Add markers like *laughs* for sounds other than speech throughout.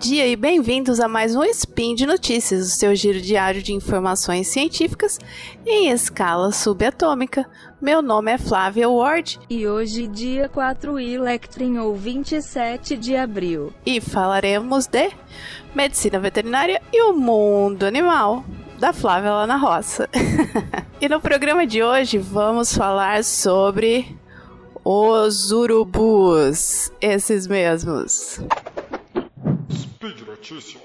dia e bem-vindos a mais um Spin de Notícias, o seu giro diário de informações científicas em escala subatômica. Meu nome é Flávia Ward e hoje, dia 4 Electrin ou 27 de abril, e falaremos de medicina veterinária e o mundo animal da Flávia lá na roça. *laughs* e no programa de hoje vamos falar sobre os urubus, esses mesmos. Notícias.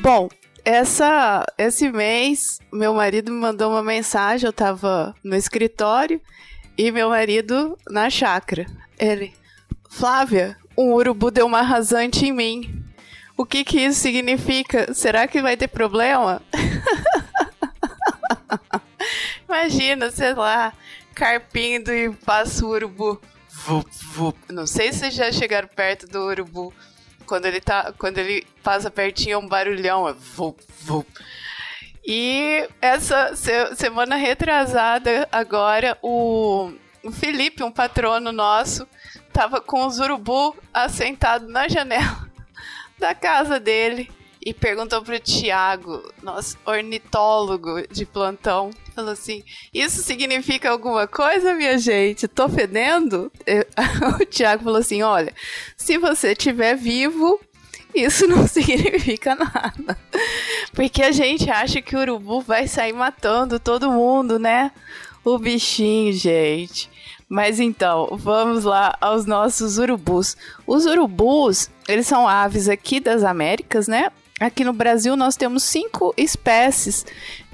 Bom, essa, esse mês, meu marido me mandou uma mensagem. Eu tava no escritório e meu marido na chácara. Ele, Flávia, um urubu deu uma rasante em mim. O que que isso significa? Será que vai ter problema? Imagina, sei lá, carpindo e passa o urubu. Vup, vup. Não sei se já chegaram perto do urubu. Quando ele, tá, quando ele passa pertinho é um barulhão. É vup, vup. E essa se semana retrasada, agora, o, o Felipe, um patrono nosso, tava com os urubu assentado na janela *laughs* da casa dele e perguntou pro Tiago, nosso ornitólogo de plantão, falou assim: Isso significa alguma coisa, minha gente? Tô fedendo? Eu, *laughs* o Tiago falou assim: Olha, se você estiver vivo, isso não *laughs* significa nada. Porque a gente acha que o urubu vai sair matando todo mundo, né? O bichinho, gente. Mas então, vamos lá aos nossos urubus. Os urubus, eles são aves aqui das Américas, né? Aqui no Brasil nós temos cinco espécies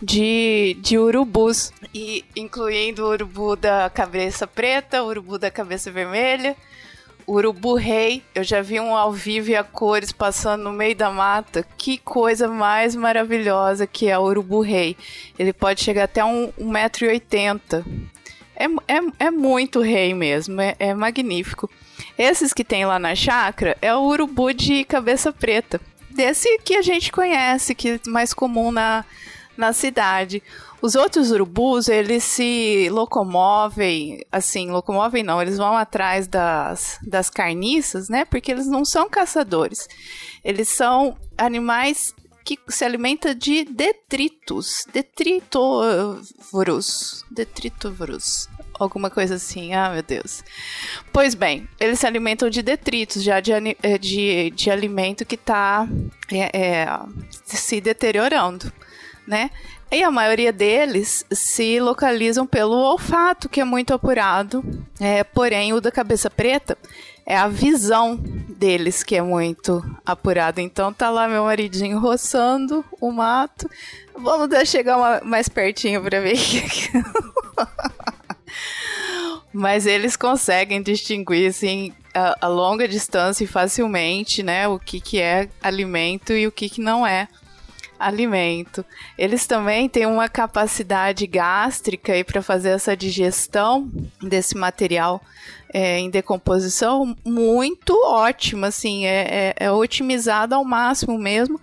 de, de urubus, e incluindo o urubu da cabeça preta, o urubu da cabeça vermelha, urubu rei. Eu já vi um ao vivo e a cores passando no meio da mata. Que coisa mais maravilhosa que é o urubu rei. Ele pode chegar até 1,80m. É, é, é muito rei mesmo, é, é magnífico. Esses que tem lá na chácara é o urubu de cabeça preta desse que a gente conhece, que é mais comum na, na cidade. Os outros urubus, eles se locomovem, assim, locomovem não, eles vão atrás das, das carniças, né? Porque eles não são caçadores. Eles são animais que se alimentam de detritos, detritívoros, detritívoros alguma coisa assim. Ah, meu Deus. Pois bem, eles se alimentam de detritos, já de, eh, de, de alimento que está é, é, se deteriorando, né? E a maioria deles se localizam pelo olfato, que é muito apurado. É, porém, o da cabeça preta é a visão deles que é muito apurada. Então tá lá meu maridinho roçando o mato. Vamos chegar mais pertinho para ver. Mas eles conseguem distinguir, assim, a, a, longa distância e facilmente, né, o que, que é alimento e o que, que não é alimento. Eles também têm uma capacidade gástrica para fazer essa digestão desse material é, em decomposição muito ótima, assim, é, é, é otimizada ao máximo mesmo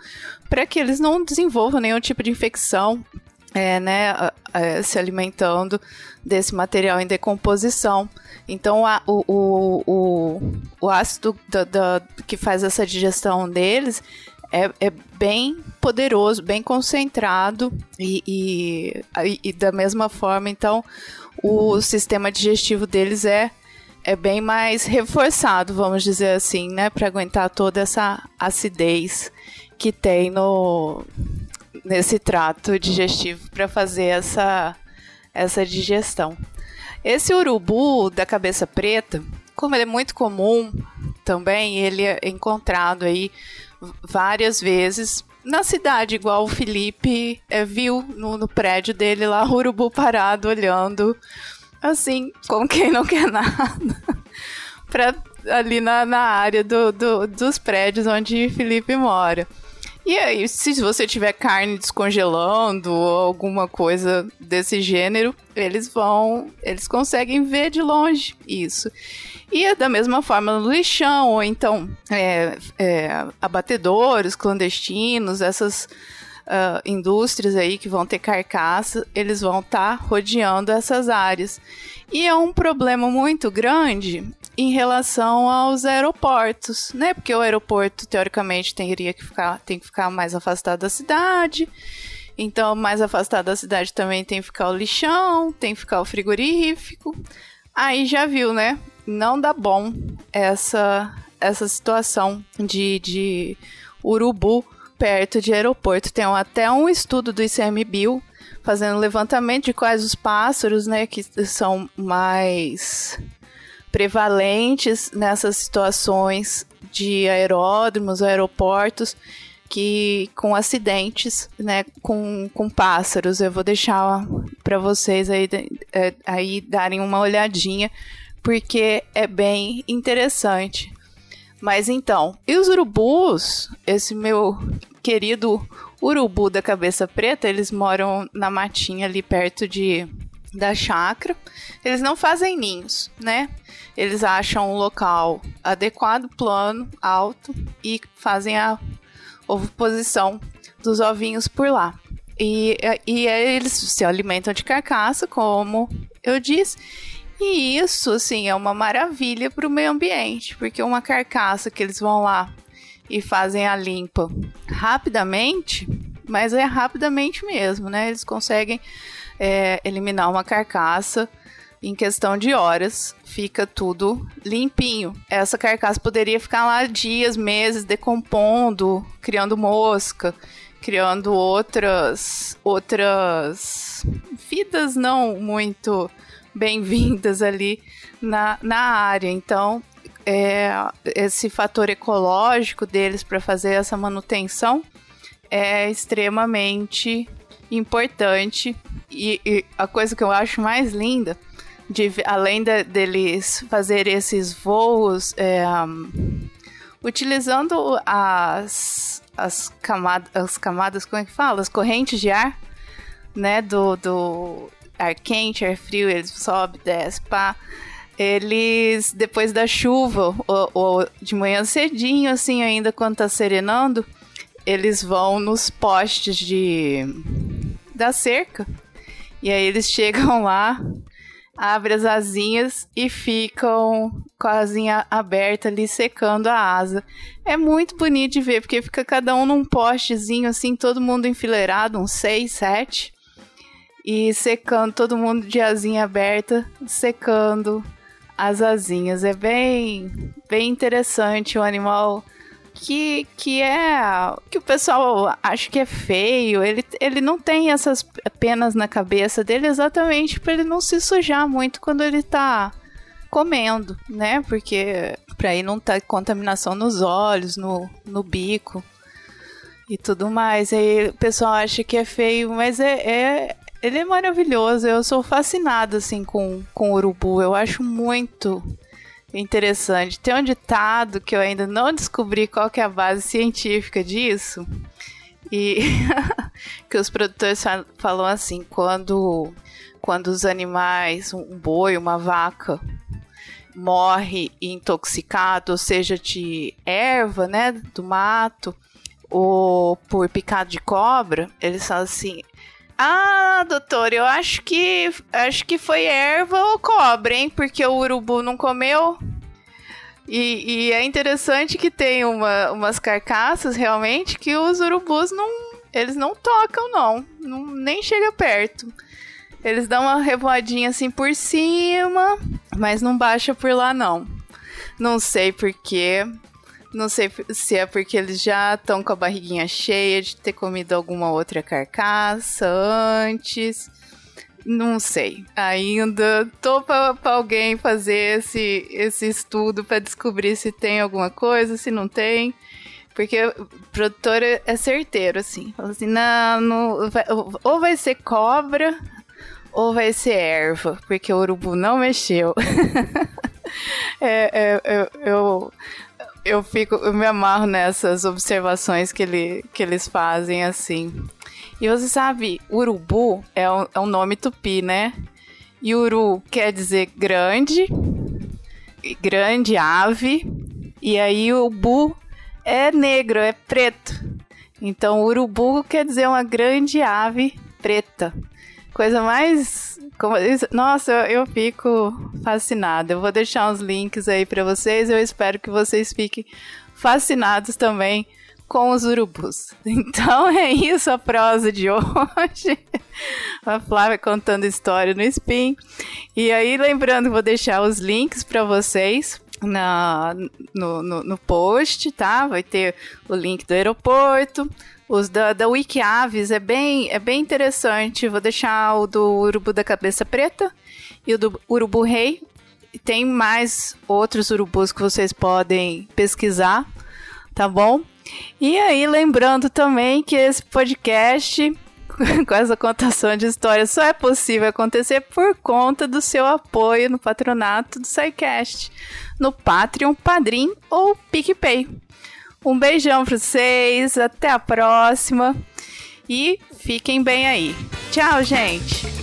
para que eles não desenvolvam nenhum tipo de infecção é, né, é, se alimentando desse material em decomposição. Então, a, o, o, o, o, ácido da, da, que faz essa digestão deles é, é bem poderoso, bem concentrado e, e, e, da mesma forma, então, o sistema digestivo deles é, é bem mais reforçado, vamos dizer assim, né, para aguentar toda essa acidez que tem no nesse trato digestivo para fazer essa, essa digestão. Esse urubu da cabeça preta, como ele é muito comum também, ele é encontrado aí várias vezes na cidade, igual o Felipe é, viu no, no prédio dele lá, o urubu parado olhando, assim, como quem não quer nada, *laughs* pra, ali na, na área do, do, dos prédios onde Felipe mora. E aí, se você tiver carne descongelando ou alguma coisa desse gênero, eles vão, eles conseguem ver de longe isso. E é da mesma forma no lixão, ou então é, é, abatedores clandestinos, essas uh, indústrias aí que vão ter carcaça, eles vão estar tá rodeando essas áreas. E é um problema muito grande em relação aos aeroportos, né? Porque o aeroporto, teoricamente, teria que ficar, tem que ficar mais afastado da cidade. Então, mais afastado da cidade também tem que ficar o lixão, tem que ficar o frigorífico. Aí já viu, né? Não dá bom essa, essa situação de, de urubu perto de aeroporto. Tem até um estudo do ICMBio fazendo levantamento de quais os pássaros, né, que são mais prevalentes nessas situações de aeródromos, aeroportos, que com acidentes, né, com, com pássaros. Eu vou deixar para vocês aí, é, aí darem uma olhadinha, porque é bem interessante. Mas então, e os urubus? Esse meu querido urubu da cabeça preta, eles moram na matinha ali perto de da chácara. Eles não fazem ninhos, né? Eles acham um local adequado, plano, alto e fazem a oviposição dos ovinhos por lá. E, e eles se alimentam de carcaça, como eu disse. E isso, assim, é uma maravilha para o meio ambiente, porque uma carcaça que eles vão lá e fazem a limpa rapidamente, mas é rapidamente mesmo, né? Eles conseguem é, eliminar uma carcaça em questão de horas, fica tudo limpinho. Essa carcaça poderia ficar lá dias, meses, decompondo, criando mosca, criando outras outras vidas não muito bem-vindas ali na, na área. Então, é, esse fator ecológico deles para fazer essa manutenção é extremamente importante. E, e, a coisa que eu acho mais linda de, além de, deles fazer esses voos é, um, utilizando as, as, camadas, as camadas, como é que fala? As correntes de ar, né? Do, do ar quente, ar frio, eles sobe, desce, pá. Eles, depois da chuva, ou, ou de manhã cedinho, assim, ainda quando tá serenando, eles vão nos postes de da cerca. E aí eles chegam lá, abre as asinhas e ficam com a asinha aberta ali secando a asa. É muito bonito de ver, porque fica cada um num postezinho assim, todo mundo enfileirado, uns seis, sete. E secando, todo mundo de asinha aberta, secando as asinhas. É bem, bem interessante o animal que, que é que o pessoal acha que é feio. Ele, ele não tem essas penas na cabeça dele exatamente para ele não se sujar muito quando ele tá comendo, né? Porque para aí não tá contaminação nos olhos, no, no bico e tudo mais. Aí o pessoal acha que é feio, mas é, é ele é maravilhoso. Eu sou fascinada assim com, com urubu. Eu acho muito interessante. Tem um ditado que eu ainda não descobri qual que é a base científica disso. E *laughs* que os produtores falam assim, quando quando os animais, um boi, uma vaca morre intoxicado, ou seja, de erva, né, do mato, ou por picado de cobra, eles falam assim: "Ah, doutor, eu acho que acho que foi erva ou cobra, hein? Porque o urubu não comeu". E, e, é interessante que tem uma, umas carcaças realmente que os urubus não. Eles não tocam, não. não nem chega perto. Eles dão uma revoadinha assim por cima, mas não baixa por lá, não. Não sei porquê. Não sei se é porque eles já estão com a barriguinha cheia de ter comido alguma outra carcaça antes. Não sei. Ainda tô pra alguém fazer esse, esse estudo para descobrir se tem alguma coisa, se não tem. Porque o produtor é certeiro, assim. Fala assim, não, não vai, ou vai ser cobra ou vai ser erva, porque o urubu não mexeu. *laughs* é, é, eu, eu, fico, eu me amarro nessas observações que, ele, que eles fazem, assim. E você sabe, urubu é um, é um nome tupi, né? E uru quer dizer grande, grande ave. E aí o bu é negro, é preto. Então, urubu quer dizer uma grande ave preta. Coisa mais. Nossa, eu fico fascinada. Eu vou deixar uns links aí para vocês. Eu espero que vocês fiquem fascinados também com os urubus. *laughs* Então é isso a prosa de hoje. *laughs* A Flávia contando história no Spin. E aí, lembrando, vou deixar os links para vocês na, no, no, no, post, tá? Vai ter o link do aeroporto. Os da, da Wikiaves é bem, é bem interessante. Vou deixar o do urubu da cabeça preta e o do urubu rei. Tem mais outros urubus que vocês podem pesquisar, tá bom? E aí, lembrando também que esse podcast *laughs* com essa contação de história só é possível acontecer por conta do seu apoio no patronato do SciCast, no Patreon, Padrim ou PicPay. Um beijão para vocês, até a próxima e fiquem bem aí. Tchau, gente!